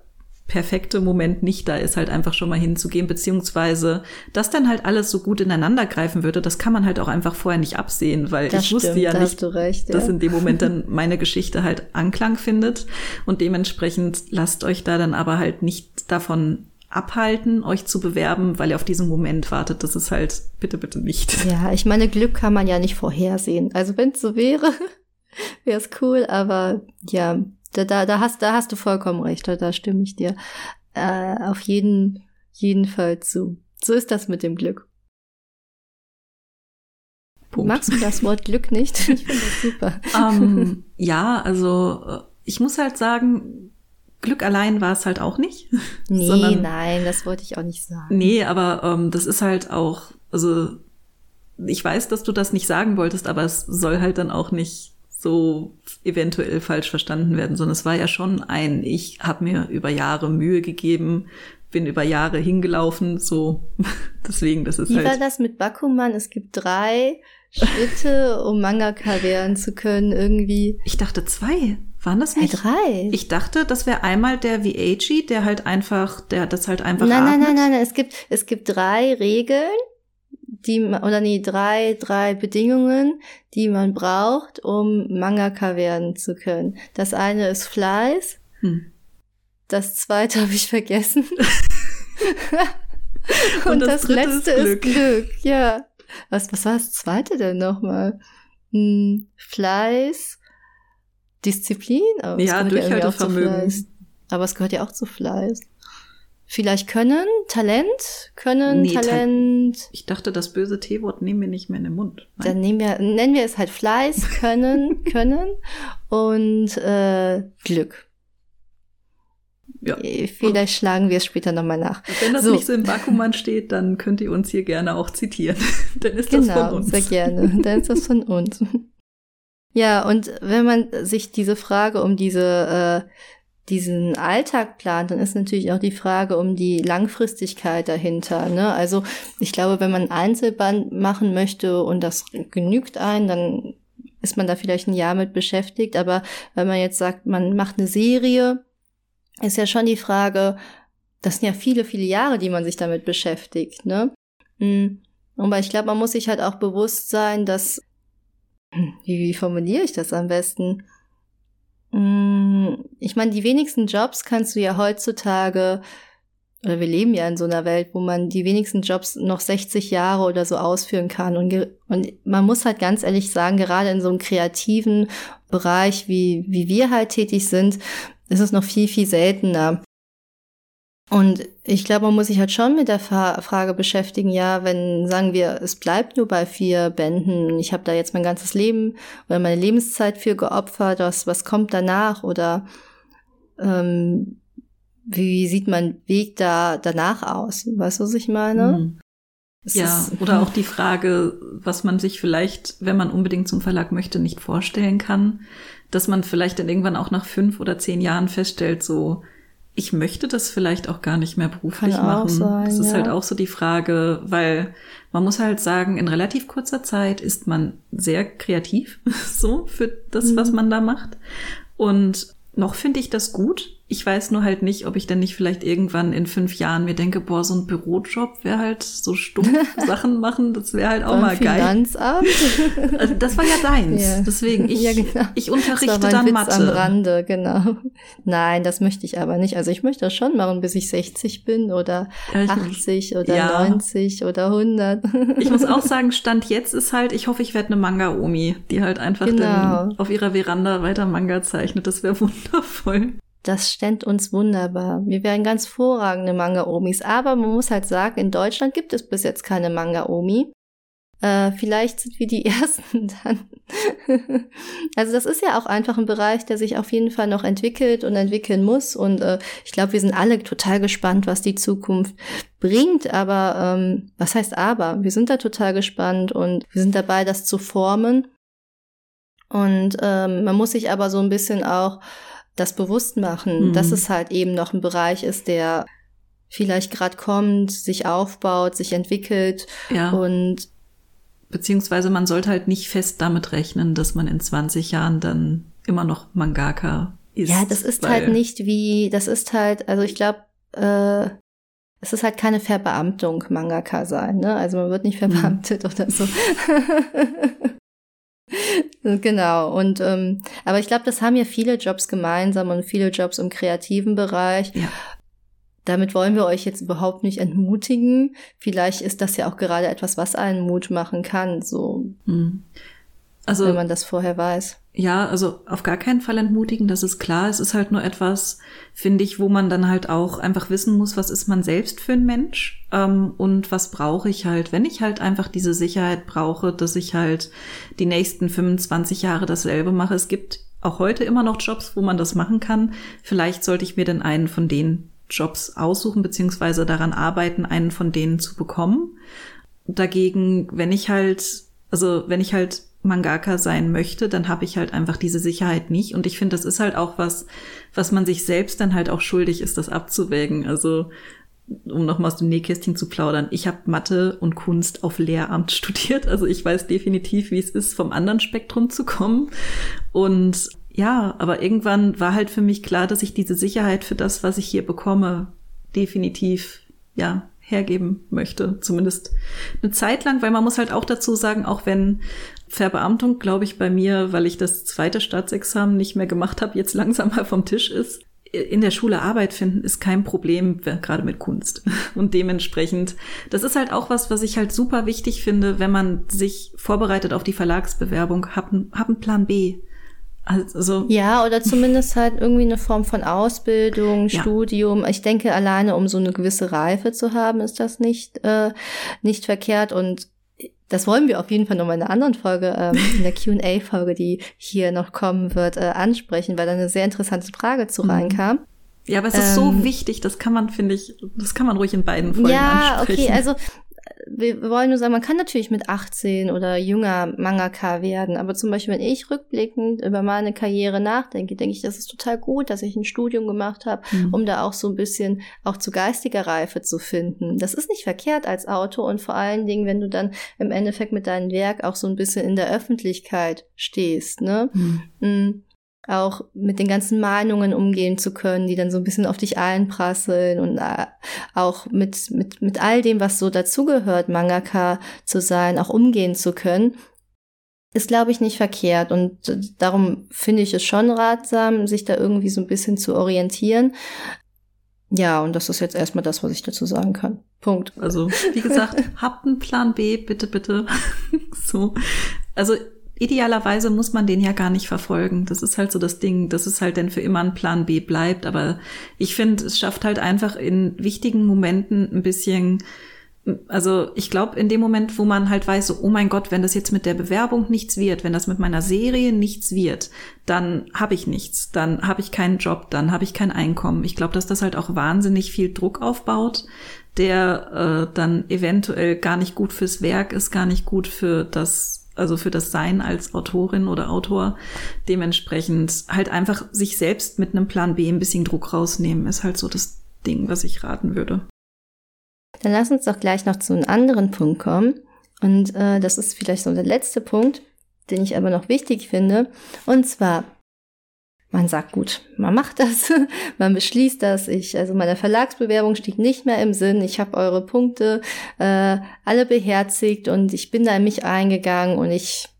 perfekte Moment nicht da ist, halt einfach schon mal hinzugehen, beziehungsweise dass dann halt alles so gut ineinander greifen würde, das kann man halt auch einfach vorher nicht absehen, weil das ich stimmt, wusste ja nicht, recht, ja. dass in dem Moment dann meine Geschichte halt Anklang findet und dementsprechend lasst euch da dann aber halt nicht davon abhalten, euch zu bewerben, weil ihr auf diesen Moment wartet. Das ist halt bitte, bitte nicht. Ja, ich meine, Glück kann man ja nicht vorhersehen. Also wenn es so wäre, wäre es cool, aber ja, da, da, da, hast, da hast du vollkommen recht, da, stimme ich dir äh, auf jeden, jeden Fall zu. So ist das mit dem Glück. Punkt. Magst du das Wort Glück nicht? Ich finde das super. Um, ähm, ja, also äh, ich muss halt sagen, Glück allein war es halt auch nicht. Nee, sondern, nein, das wollte ich auch nicht sagen. Nee, aber ähm, das ist halt auch, also ich weiß, dass du das nicht sagen wolltest, aber es soll halt dann auch nicht so eventuell falsch verstanden werden, sondern es war ja schon ein, ich habe mir über Jahre Mühe gegeben, bin über Jahre hingelaufen, so deswegen, das ist Wie halt. war das mit Bakuman? Es gibt drei Schritte, um Mangaka werden zu können, irgendwie. Ich dachte zwei. Waren das nicht? Äh, drei. Ich dachte, das wäre einmal der Vieichi, der halt einfach, der das halt einfach. Nein, nein, nein, nein, nein. Es gibt, es gibt drei Regeln die oder nee, drei, drei Bedingungen, die man braucht, um Mangaka werden zu können. Das eine ist Fleiß. Hm. Das zweite habe ich vergessen. Und, Und, das, das letzte ist Glück. ist Glück. Ja. Was, was war das zweite denn nochmal? Hm, Fleiß, Disziplin? Aber ja, Durchhaltevermögen. Aber es gehört ja auch zu Fleiß. Vielleicht Können, Talent, Können, Nee, Ta- Talent. Ich dachte, das böse T-Wort nehmen wir nicht mehr in den Mund. Nein. Dann nehmen wir, nennen wir es halt Fleiß, Können, Können und äh, Glück. Ja. Äh, Vielleicht schlagen wir es später nochmal nach. Wenn das So. nicht so im Bakuman steht, dann könnt ihr uns hier gerne auch zitieren. dann ist das von Genau, uns. sehr gerne. Dann ist das von uns. Ja, und wenn man sich diese Frage um diese, äh, diesen Alltag plant, dann ist natürlich auch die Frage um die Langfristigkeit dahinter. Ne? Also ich glaube, wenn man ein Einzelband machen möchte und das genügt ein, dann ist man da vielleicht ein Jahr mit beschäftigt. Aber wenn man jetzt sagt, man macht eine Serie, ist ja schon die Frage, das sind ja viele, viele Jahre, die man sich damit beschäftigt. Ne? Mm. Aber ich glaube, man muss sich halt auch bewusst sein, dass, Hm, wie, wie formuliere ich das am besten? Mm, Ich meine, die wenigsten Jobs kannst du ja heutzutage, oder wir leben ja in so einer Welt, wo man die wenigsten Jobs noch 60 Jahre oder so ausführen kann. Und, und man muss halt ganz ehrlich sagen, gerade in so einem kreativen Bereich, wie, wie wir halt tätig sind, ist es noch viel, viel seltener. Und ich glaube, man muss sich halt schon mit der Fa Frage beschäftigen, ja, wenn, sagen wir, es bleibt nur bei vier Bänden ich habe da jetzt mein ganzes Leben oder meine Lebenszeit für geopfert, was, was kommt danach oder ähm, wie sieht mein Weg da danach aus? Weißt du, was ich meine? Mhm. Ja, oder auch die Frage, was man sich vielleicht, wenn man unbedingt zum Verlag möchte, nicht vorstellen kann, dass man vielleicht dann irgendwann auch nach fünf oder zehn Jahren feststellt, so, ich möchte das vielleicht auch gar nicht mehr beruflich Kann auch machen. sein, das ist ja. halt auch so die Frage, weil man muss halt sagen, in relativ kurzer Zeit ist man sehr kreativ, so für das, was Mhm. man da macht. Und noch finde ich das gut. Ich weiß nur halt nicht, ob ich dann nicht vielleicht irgendwann in fünf Jahren mir denke, boah, so ein Bürojob wäre halt so stumpf Sachen machen, das wäre halt auch beim mal geil. Also das war ja deins. Ja. Deswegen, ich, Ja, genau. ich unterrichte dann Witz Mathe. am Rande, genau. Nein, das möchte ich aber nicht. Also ich möchte das schon machen, bis ich 60 bin oder Ja, ich- 80 oder Ja. 90 oder 100. Ich muss auch sagen, Stand jetzt ist halt, ich hoffe, ich werde eine Manga-Omi, die halt einfach Genau. dann auf ihrer Veranda weiter Manga zeichnet. Das wäre wundervoll. Das ständ uns wunderbar. Wir wären ganz vorragende Manga-Omis. Aber man muss halt sagen, in Deutschland gibt es bis jetzt keine Manga-Omi. Äh, vielleicht sind wir die Ersten dann. also das ist ja auch einfach ein Bereich, der sich auf jeden Fall noch entwickelt und entwickeln muss. Und äh, ich glaube, wir sind alle total gespannt, was die Zukunft bringt. Aber ähm, was heißt aber? Wir sind da total gespannt und wir sind dabei, das zu formen. Und ähm, man muss sich aber so ein bisschen auch das bewusst machen, Mhm. dass es halt eben noch ein Bereich ist, der vielleicht gerade kommt, sich aufbaut, sich entwickelt Ja. und Beziehungsweise man sollte halt nicht fest damit rechnen, dass man in 20 Jahren dann immer noch Mangaka ist. ja, das ist halt nicht wie, das ist halt, also ich glaube, äh, es ist halt keine Verbeamtung, Mangaka sein, ne? Also man wird nicht Mhm. verbeamtet oder so. genau, und ähm, aber ich glaube, das haben ja viele Jobs gemeinsam und viele Jobs im kreativen Bereich. Ja. Damit wollen wir euch jetzt überhaupt nicht entmutigen. Vielleicht ist das ja auch gerade etwas, was einen Mut machen kann, so Hm. Also wenn man das vorher weiß. Ja, also auf gar keinen Fall entmutigen, das ist klar. Es ist halt nur etwas, finde ich, wo man dann halt auch einfach wissen muss, was ist man selbst für ein Mensch ähm, und was brauche ich halt, wenn ich halt einfach diese Sicherheit brauche, dass ich halt die nächsten 25 Jahre dasselbe mache. Es gibt auch heute immer noch Jobs, wo man das machen kann. Vielleicht sollte ich mir dann einen von den Jobs aussuchen, beziehungsweise daran arbeiten, einen von denen zu bekommen. Dagegen, wenn ich halt, also wenn ich halt Mangaka sein möchte, dann habe ich halt einfach diese Sicherheit nicht. Und ich finde, das ist halt auch was, was man sich selbst dann halt auch schuldig ist, das abzuwägen. Also um nochmal aus dem Nähkästchen zu plaudern, ich habe Mathe und Kunst auf Lehramt studiert. Also ich weiß definitiv, wie es ist, vom anderen Spektrum zu kommen. Und ja, aber irgendwann war halt für mich klar, dass ich diese Sicherheit für das, was ich hier bekomme, definitiv, ja, hergeben möchte. Zumindest eine Zeit lang, weil man muss halt auch dazu sagen, auch wenn Verbeamtung, glaube ich, bei mir, weil ich das zweite Staatsexamen nicht mehr gemacht habe, jetzt langsam mal vom Tisch ist. In der Schule Arbeit finden ist kein Problem, gerade mit Kunst. Und dementsprechend, das ist halt auch was, was ich halt super wichtig finde, wenn man sich vorbereitet auf die Verlagsbewerbung, hab, hab einen Plan B. Also ja, oder zumindest halt irgendwie eine Form von Ausbildung, Ja. Studium. Ich denke, alleine um so eine gewisse Reife zu haben, ist das nicht äh, nicht verkehrt und das wollen wir auf jeden Fall noch mal in einer anderen Folge, ähm, in der Q&A-Folge, die hier noch kommen wird, äh, ansprechen, weil da eine sehr interessante Frage zu Mhm. reinkam. Ja, aber es ist so Ähm, wichtig, das kann man, finde ich, das kann man ruhig in beiden Folgen Ja, ansprechen. okay, also wir wollen nur sagen, man kann natürlich mit 18 oder jünger Mangaka werden, aber zum Beispiel, wenn ich rückblickend über meine Karriere nachdenke, denke ich, das ist total gut, dass ich ein Studium gemacht habe, Mhm. um da auch so ein bisschen auch zu geistiger Reife zu finden. Das ist nicht verkehrt als Autor und vor allen Dingen, wenn du dann im Endeffekt mit deinem Werk auch so ein bisschen in der Öffentlichkeit stehst, ne? Mhm. Mm, auch mit den ganzen Meinungen umgehen zu können, die dann so ein bisschen auf dich einprasseln und äh, auch mit, mit, mit all dem, was so dazugehört, Mangaka zu sein, auch umgehen zu können, ist, glaube ich, nicht verkehrt. Und darum finde ich es schon ratsam, sich da irgendwie so ein bisschen zu orientieren. Ja, und das ist jetzt erstmal das, was ich dazu sagen kann. Punkt. Also, wie gesagt, habt einen Plan B, bitte, bitte. so. Also, idealerweise muss man den ja gar nicht verfolgen. Das ist halt so das Ding, dass es halt dann für immer ein Plan B bleibt. Aber ich finde, es schafft halt einfach in wichtigen Momenten ein bisschen, also ich glaube, in dem Moment, wo man halt weiß, so, oh mein Gott, wenn das jetzt mit der Bewerbung nichts wird, wenn das mit meiner Serie nichts wird, dann habe ich nichts, dann habe ich keinen Job, dann habe ich kein Einkommen. Ich glaube, dass das halt auch wahnsinnig viel Druck aufbaut, der äh, dann eventuell gar nicht gut fürs Werk ist, gar nicht gut für das, also für das Sein als Autorin oder Autor. Dementsprechend halt einfach sich selbst mit einem Plan B ein bisschen Druck rausnehmen, ist halt so das Ding, was ich raten würde. Dann lass uns doch gleich noch zu einem anderen Punkt kommen. Und äh, das ist vielleicht so der letzte Punkt, den ich aber noch wichtig finde. Und zwar, man sagt gut, man macht das, man beschließt das. Ich, also meine Verlagsbewerbung steht nicht mehr im Sinn. Ich habe eure Punkte äh, alle beherzigt und ich bin da in mich eingegangen und ich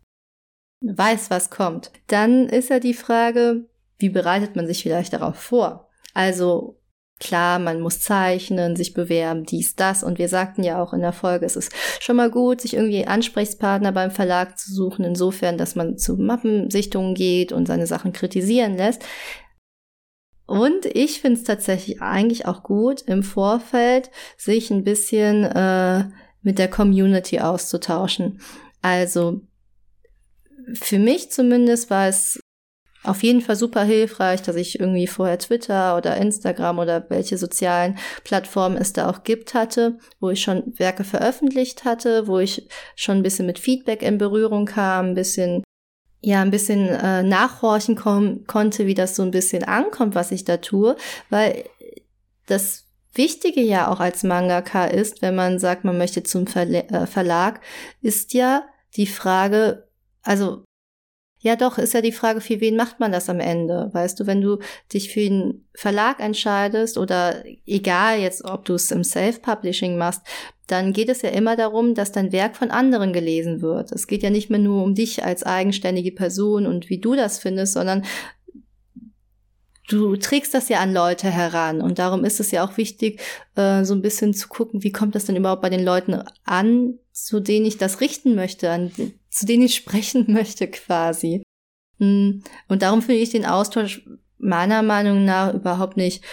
weiß, was kommt. Dann ist ja die Frage, wie bereitet man sich vielleicht darauf vor? Also Klar, man muss zeichnen, sich bewerben, dies, das. Und wir sagten ja auch in der Folge, es ist schon mal gut, sich irgendwie Ansprechpartner beim Verlag zu suchen, insofern, dass man zu Mappensichtungen geht und seine Sachen kritisieren lässt. Und ich finde es tatsächlich eigentlich auch gut, im Vorfeld sich ein bisschen äh, mit der Community auszutauschen. Also für mich zumindest war es auf jeden Fall super hilfreich, dass ich irgendwie vorher Twitter oder Instagram oder welche sozialen Plattformen es da auch gibt hatte, wo ich schon Werke veröffentlicht hatte, wo ich schon ein bisschen mit Feedback in Berührung kam, ein bisschen ja, ein bisschen äh, nachhorchen konnte, wie das so ein bisschen ankommt, was ich da tue, weil das Wichtige ja auch als Mangaka ist, wenn man sagt, man möchte zum Verle äh, Verlag, ist ja die Frage, also ja, doch, ist ja die Frage, für wen macht man das am Ende? Weißt du, wenn du dich für einen Verlag entscheidest oder egal jetzt, ob du es im Self-Publishing machst, dann geht es ja immer darum, dass dein Werk von anderen gelesen wird. Es geht ja nicht mehr nur um dich als eigenständige Person und wie du das findest, sondern du trägst das ja an Leute heran und darum ist es ja auch wichtig, äh, so ein bisschen zu gucken, wie kommt das denn überhaupt bei den Leuten an, zu denen ich das richten möchte, an, zu denen ich sprechen möchte quasi. Mm, Und darum finde ich den Austausch meiner Meinung nach überhaupt nicht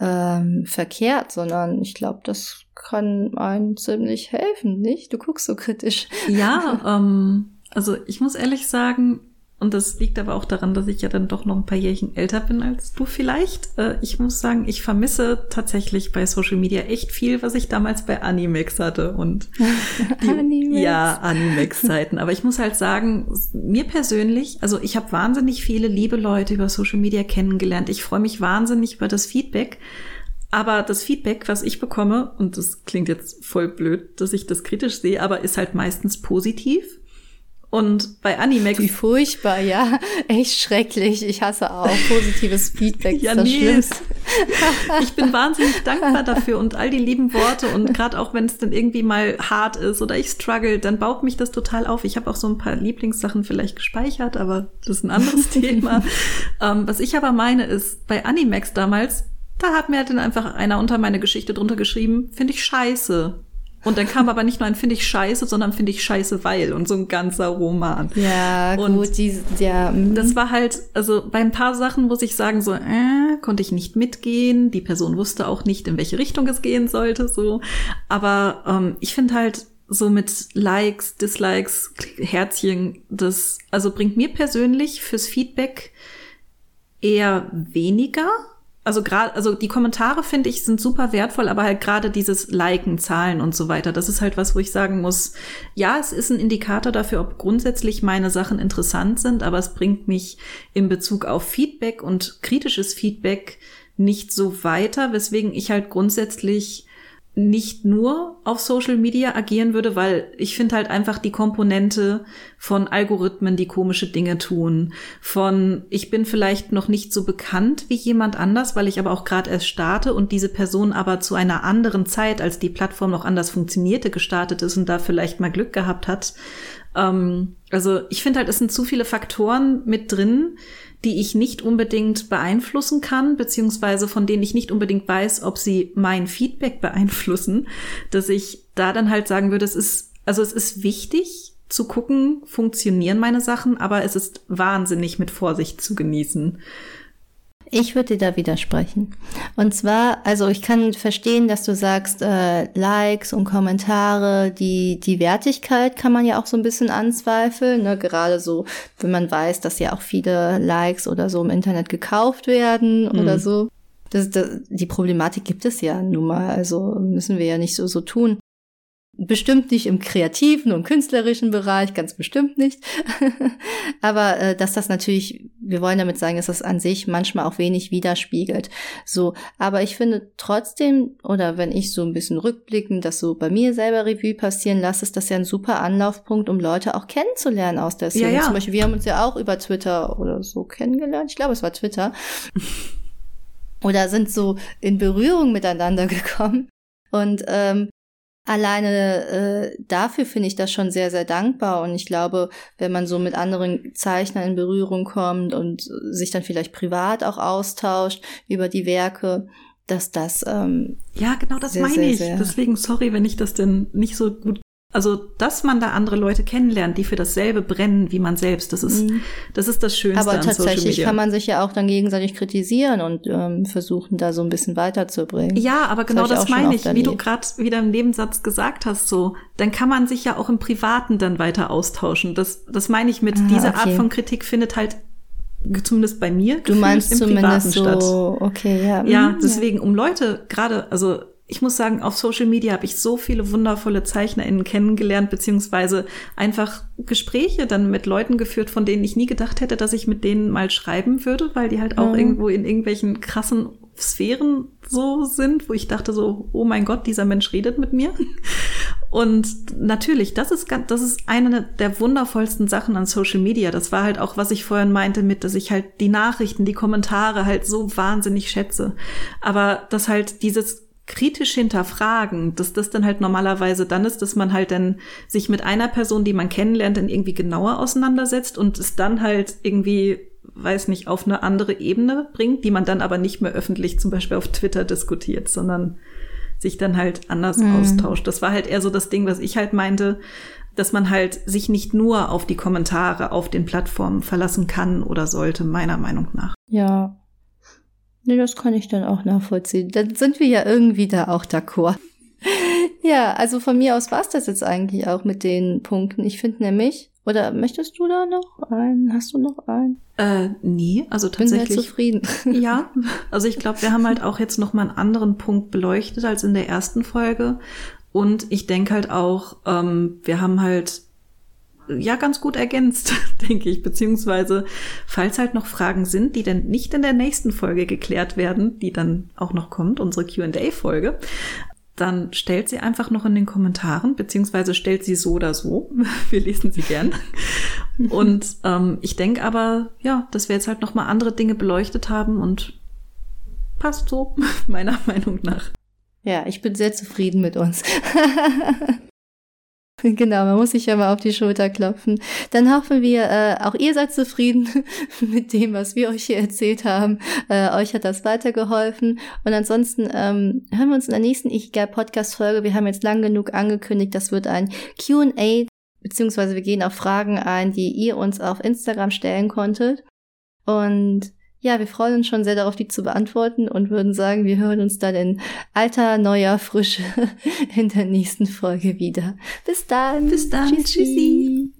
ähm, verkehrt, sondern ich glaube, das kann einem ziemlich helfen, nicht? Du guckst so kritisch. Ja, ähm, also ich muss ehrlich sagen, und das liegt aber auch daran, dass ich ja dann doch noch ein paar Jährchen älter bin als du vielleicht. Äh, ich muss sagen, ich vermisse tatsächlich bei Social Media echt viel, was ich damals bei Animex hatte. Und die, Animex. Ja, Animex-Zeiten. Aber ich muss halt sagen, mir persönlich, also ich habe wahnsinnig viele liebe Leute über Social Media kennengelernt. Ich freue mich wahnsinnig über das Feedback. Aber das Feedback, was ich bekomme, und das klingt jetzt voll blöd, dass ich das kritisch sehe, aber ist halt meistens positiv. Und bei Animex. Wie furchtbar, ja. Echt schrecklich. Ich hasse auch positives Feedback. Ja, ist das nee. Ich bin wahnsinnig dankbar dafür und all die lieben Worte und gerade auch wenn es dann irgendwie mal hart ist oder ich struggle, dann baut mich das total auf. Ich habe auch so ein paar Lieblingssachen vielleicht gespeichert, aber das ist ein anderes Thema. Ähm, was ich aber meine ist, bei Animax damals, da hat mir dann einfach einer unter meine Geschichte drunter geschrieben, finde ich scheiße. Und dann kam aber nicht nur ein finde ich scheiße, sondern finde ich scheiße, weil und so ein ganzer Roman. Ja, Und gut, die, ja, mhm. Das war halt, also bei ein paar Sachen muss ich sagen, so, äh, konnte ich nicht mitgehen. Die Person wusste auch nicht, in welche Richtung es gehen sollte, so. Aber ähm, ich finde halt, so mit Likes, Dislikes, Herzchen, das also bringt mir persönlich fürs Feedback eher weniger. Also gerade, also die Kommentare finde ich sind super wertvoll, aber halt gerade dieses Liken, Zahlen und so weiter, das ist halt was, wo ich sagen muss, ja, es ist ein Indikator dafür, ob grundsätzlich meine Sachen interessant sind, aber es bringt mich in Bezug auf Feedback und kritisches Feedback nicht so weiter, weswegen ich halt grundsätzlich nicht nur auf Social Media agieren würde, weil ich finde halt einfach die Komponente von Algorithmen, die komische Dinge tun, von ich bin vielleicht noch nicht so bekannt wie jemand anders, weil ich aber auch gerade erst starte und diese Person aber zu einer anderen Zeit, als die Plattform noch anders funktionierte, gestartet ist und da vielleicht mal Glück gehabt hat. Ähm, also ich finde halt, es sind zu viele Faktoren mit drin, die ich nicht unbedingt beeinflussen kann, beziehungsweise von denen ich nicht unbedingt weiß, ob sie mein Feedback beeinflussen, dass ich da dann halt sagen würde, es ist, also es ist wichtig zu gucken, funktionieren meine Sachen, aber es ist wahnsinnig mit Vorsicht zu genießen. Ich würde dir da widersprechen. Und zwar, also ich kann verstehen, dass du sagst, äh, Likes und Kommentare, die, die Wertigkeit kann man ja auch so ein bisschen anzweifeln. Ne? Gerade so, wenn man weiß, dass ja auch viele Likes oder so im Internet gekauft werden Mhm. oder so. Das, das, die Problematik gibt es ja nun mal, also müssen wir ja nicht so, so tun. Bestimmt nicht im kreativen und künstlerischen Bereich, ganz bestimmt nicht. Aber äh, dass das natürlich, wir wollen damit sagen, dass das an sich manchmal auch wenig widerspiegelt. So, aber ich finde trotzdem, oder wenn ich so ein bisschen rückblickend das so bei mir selber Revue passieren lasse, ist das ja ein super Anlaufpunkt, um Leute auch kennenzulernen aus der Szene. Ja, ja. Zum Beispiel, wir haben uns ja auch über Twitter oder so kennengelernt. Ich glaube, es war Twitter. oder sind so in Berührung miteinander gekommen. Und ähm, alleine äh, dafür finde ich das schon sehr, sehr dankbar. Und ich glaube, wenn man so mit anderen Zeichnern in Berührung kommt und sich dann vielleicht privat auch austauscht über die Werke, dass das ähm, Ja, genau das Sehr, meine sehr, ich. Deswegen, sorry, wenn ich das denn nicht so gut. Also, dass man da andere Leute kennenlernt, die für dasselbe brennen wie man selbst, das ist, das ist das Schönste Mhm. aber tatsächlich kann man sich ja auch dann gegenseitig kritisieren und ähm, versuchen, da so ein bisschen weiterzubringen. Ja, aber genau ich das, auch schon meine ich, wie du gerade wieder im Nebensatz gesagt hast, so, dann kann man sich ja auch im Privaten dann weiter austauschen. Das, das meine ich mit, Ah, diese Art okay. von Kritik findet halt zumindest bei mir Du meinst im zumindest Privaten so, statt. okay, ja. Ja, mhm, deswegen, um Leute gerade, also ich muss sagen, auf Social Media habe ich so viele wundervolle ZeichnerInnen kennengelernt, beziehungsweise einfach Gespräche dann mit Leuten geführt, von denen ich nie gedacht hätte, dass ich mit denen mal schreiben würde, weil die halt auch Mhm. irgendwo in irgendwelchen krassen Sphären so sind, wo ich dachte so, oh mein Gott, dieser Mensch redet mit mir. Und natürlich, das ist ganz, das ist eine der wundervollsten Sachen an Social Media. Das war halt auch, was ich vorhin meinte mit, dass ich halt die Nachrichten, die Kommentare halt so wahnsinnig schätze. Aber dass halt dieses kritisch hinterfragen, dass das dann halt normalerweise dann ist, dass man halt dann sich mit einer Person, die man kennenlernt, dann irgendwie genauer auseinandersetzt und es dann halt irgendwie, weiß nicht, auf eine andere Ebene bringt, die man dann aber nicht mehr öffentlich zum Beispiel auf Twitter diskutiert, sondern sich dann halt anders Mhm. austauscht. Das war halt eher so das Ding, was ich halt meinte, dass man halt sich nicht nur auf die Kommentare auf den Plattformen verlassen kann oder sollte, meiner Meinung nach. Ja. Nee, das kann ich dann auch nachvollziehen. Dann sind wir ja irgendwie da auch d'accord. Ja, also von mir aus war es das jetzt eigentlich auch mit den Punkten. Ich finde nämlich, oder möchtest du da noch einen? Hast du noch einen? Äh, nee, also Bin sehr tatsächlich. zufrieden. Ja, also ich glaube, wir haben halt auch jetzt noch mal einen anderen Punkt beleuchtet als in der ersten Folge. Und ich denke halt auch, ähm, wir haben halt ja ganz gut ergänzt, denke ich. Beziehungsweise, falls halt noch Fragen sind, die dann nicht in der nächsten Folge geklärt werden, die dann auch noch kommt, unsere QA-Folge, dann stellt sie einfach noch in den Kommentaren, beziehungsweise stellt sie so oder so. Wir lesen sie gern. Und ähm, ich denke aber, ja, dass wir jetzt halt noch mal andere Dinge beleuchtet haben und passt so, meiner Meinung nach. Ja, ich bin sehr zufrieden mit uns. Genau, man muss sich ja mal auf die Schulter klopfen. Dann hoffen wir, äh, auch ihr seid zufrieden mit dem, was wir euch hier erzählt haben. Äh, euch hat das weitergeholfen. Und ansonsten ähm, hören wir uns in der nächsten Ichigai Podcast Folge. Wir haben jetzt lang genug angekündigt, das wird ein Q&A, beziehungsweise wir gehen auf Fragen ein, die ihr uns auf Instagram stellen konntet. Und ja, wir freuen uns schon sehr darauf, die zu beantworten und würden sagen, wir hören uns dann in alter, neuer Frische in der nächsten Folge wieder. Bis dann. Bis dann. Tschüss, Tschüssi.